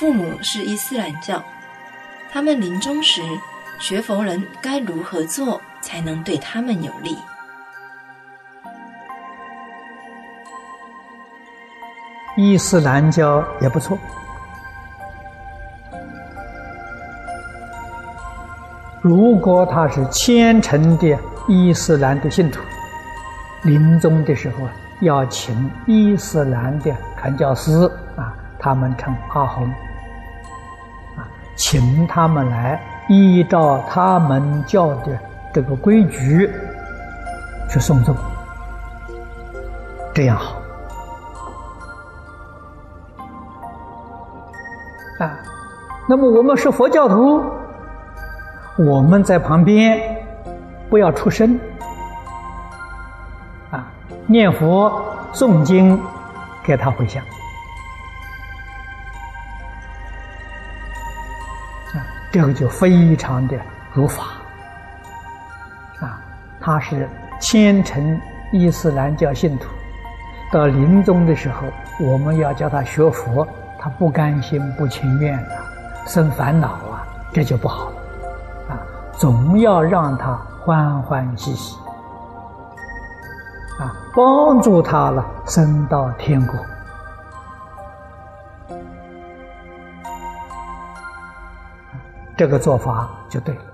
父母是伊斯兰教，他们临终时，学佛人该如何做才能对他们有利？伊斯兰教也不错。如果他是虔诚的伊斯兰的信徒，临终的时候要请伊斯兰的传教士啊，他们称阿訇，请他们来依照他们教的这个规矩去送终，这样好。啊，那么我们是佛教徒，我们在旁边不要出声，啊，念佛诵经，给他回向，这个就非常的如法，啊，他是虔诚伊斯兰教信徒，到临终的时候，我们要叫他学佛。他不甘心、不情愿的，生烦恼啊，这就不好了，啊，总要让他欢欢喜喜，啊，帮助他了，升到天国，这个做法就对了。